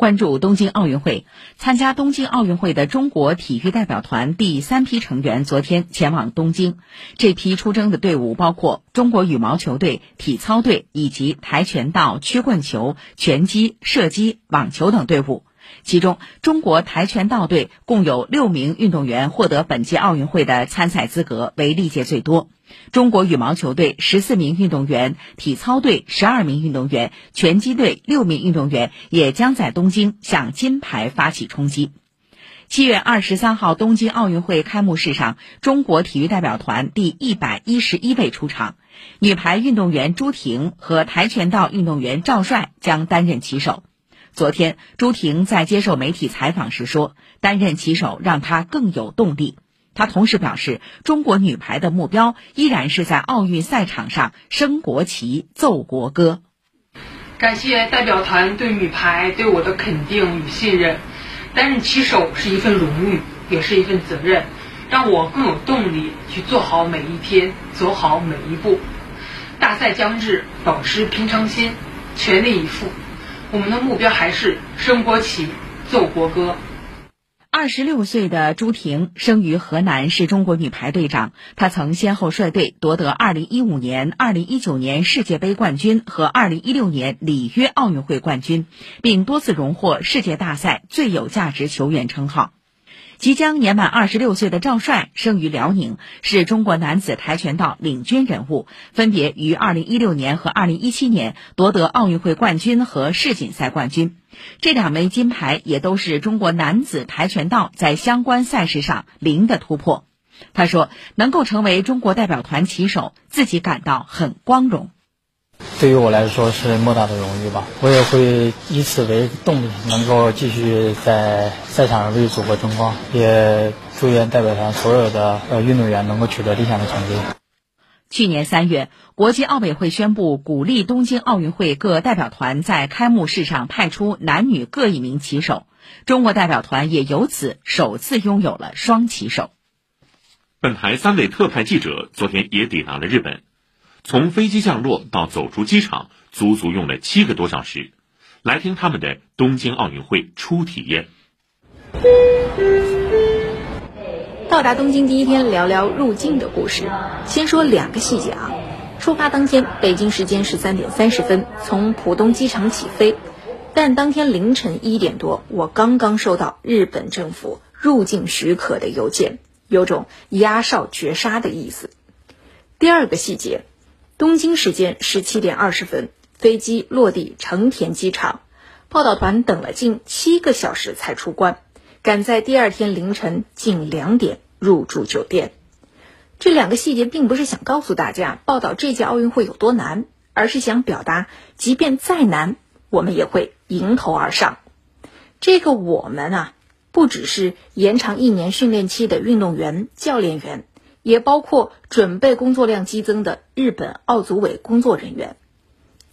关注东京奥运会，参加东京奥运会的中国体育代表团第三批成员昨天前往东京。这批出征的队伍包括中国羽毛球队、体操队以及跆拳道、曲棍球、拳击、射击、网球等队伍。其中，中国跆拳道队共有六名运动员获得本届奥运会的参赛资格，为历届最多。中国羽毛球队十四名运动员，体操队十二名运动员，拳击队六名运动员也将在东京向金牌发起冲击。七月二十三号东京奥运会开幕式上，中国体育代表团第一百一十一位出场，女排运动员朱婷和跆拳道运动员赵帅将担任旗手。昨天，朱婷在接受媒体采访时说：“担任旗手让她更有动力。”她同时表示，中国女排的目标依然是在奥运赛场上升国旗、奏国歌。感谢代表团对女排对我的肯定与信任。担任旗手是一份荣誉，也是一份责任，让我更有动力去做好每一天，走好每一步。大赛将至，保持平常心，全力以赴。我们的目标还是升国旗、奏国歌。二十六岁的朱婷生于河南，是中国女排队长。她曾先后率队夺得二零一五年、二零一九年世界杯冠军和二零一六年里约奥运会冠军，并多次荣获世界大赛最有价值球员称号。即将年满二十六岁的赵帅生于辽宁，是中国男子跆拳道领军人物，分别于二零一六年和二零一七年夺得奥运会冠军和世锦赛冠军。这两枚金牌也都是中国男子跆拳道在相关赛事上零的突破。他说：“能够成为中国代表团旗手，自己感到很光荣。”对于我来说是莫大的荣誉吧，我也会以此为动力，能够继续在赛场上为祖国争光。也祝愿代表团所有的呃运动员能够取得理想的成绩。去年三月，国际奥委会宣布鼓励东京奥运会各代表团在开幕式上派出男女各一名旗手，中国代表团也由此首次拥有了双旗手。本台三位特派记者昨天也抵达了日本。从飞机降落到走出机场，足足用了七个多小时。来听他们的东京奥运会初体验。到达东京第一天，聊聊入境的故事。先说两个细节啊。出发当天，北京时间十三点三十分从浦东机场起飞，但当天凌晨一点多，我刚刚收到日本政府入境许可的邮件，有种压哨绝杀的意思。第二个细节。东京时间十七点二十分，飞机落地成田机场，报道团等了近七个小时才出关，赶在第二天凌晨近两点入住酒店。这两个细节并不是想告诉大家报道这届奥运会有多难，而是想表达，即便再难，我们也会迎头而上。这个我们啊，不只是延长一年训练期的运动员、教练员。也包括准备工作量激增的日本奥组委工作人员。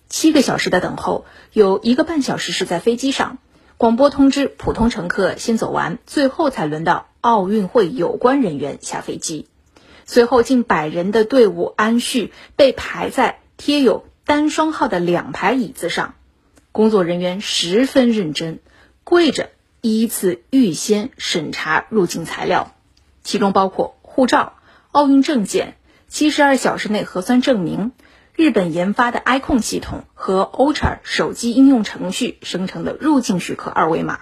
七个小时的等候，有一个半小时是在飞机上，广播通知普通乘客先走完，最后才轮到奥运会有关人员下飞机。随后近百人的队伍安序被排在贴有单双号的两排椅子上，工作人员十分认真，跪着依次预先审查入境材料，其中包括护照。奥运证件、七十二小时内核酸证明、日本研发的 iCon 系统和 Ultra 手机应用程序生成的入境许可二维码，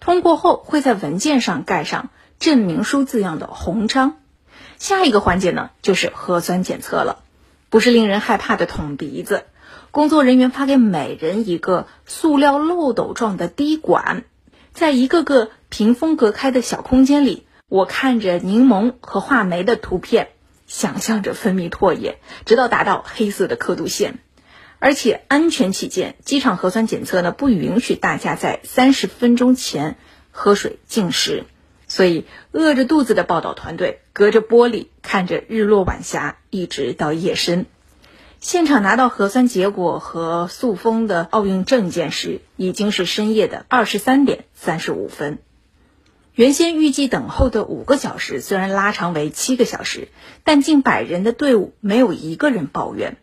通过后会在文件上盖上证明书字样的红章。下一个环节呢，就是核酸检测了，不是令人害怕的捅鼻子，工作人员发给每人一个塑料漏斗状的滴管，在一个个屏风隔开的小空间里。我看着柠檬和话梅的图片，想象着分泌唾液，直到达到黑色的刻度线。而且安全起见，机场核酸检测呢不允许大家在三十分钟前喝水进食，所以饿着肚子的报道团队隔着玻璃看着日落晚霞，一直到夜深。现场拿到核酸结果和塑封的奥运证件时，已经是深夜的二十三点三十五分。原先预计等候的五个小时，虽然拉长为七个小时，但近百人的队伍没有一个人抱怨。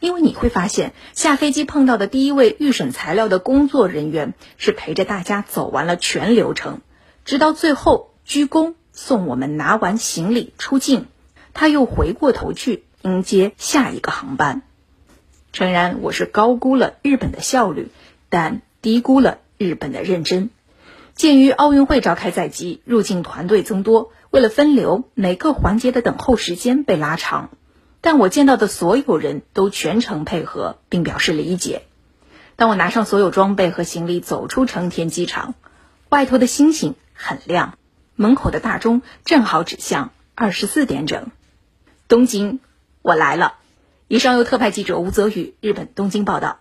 因为你会发现，下飞机碰到的第一位预审材料的工作人员是陪着大家走完了全流程，直到最后鞠躬送我们拿完行李出境，他又回过头去迎接下一个航班。诚然，我是高估了日本的效率，但低估了日本的认真。鉴于奥运会召开在即，入境团队增多，为了分流，每个环节的等候时间被拉长。但我见到的所有人都全程配合，并表示理解。当我拿上所有装备和行李走出成田机场，外头的星星很亮，门口的大钟正好指向二十四点整。东京，我来了。以上由特派记者吴泽宇日本东京报道。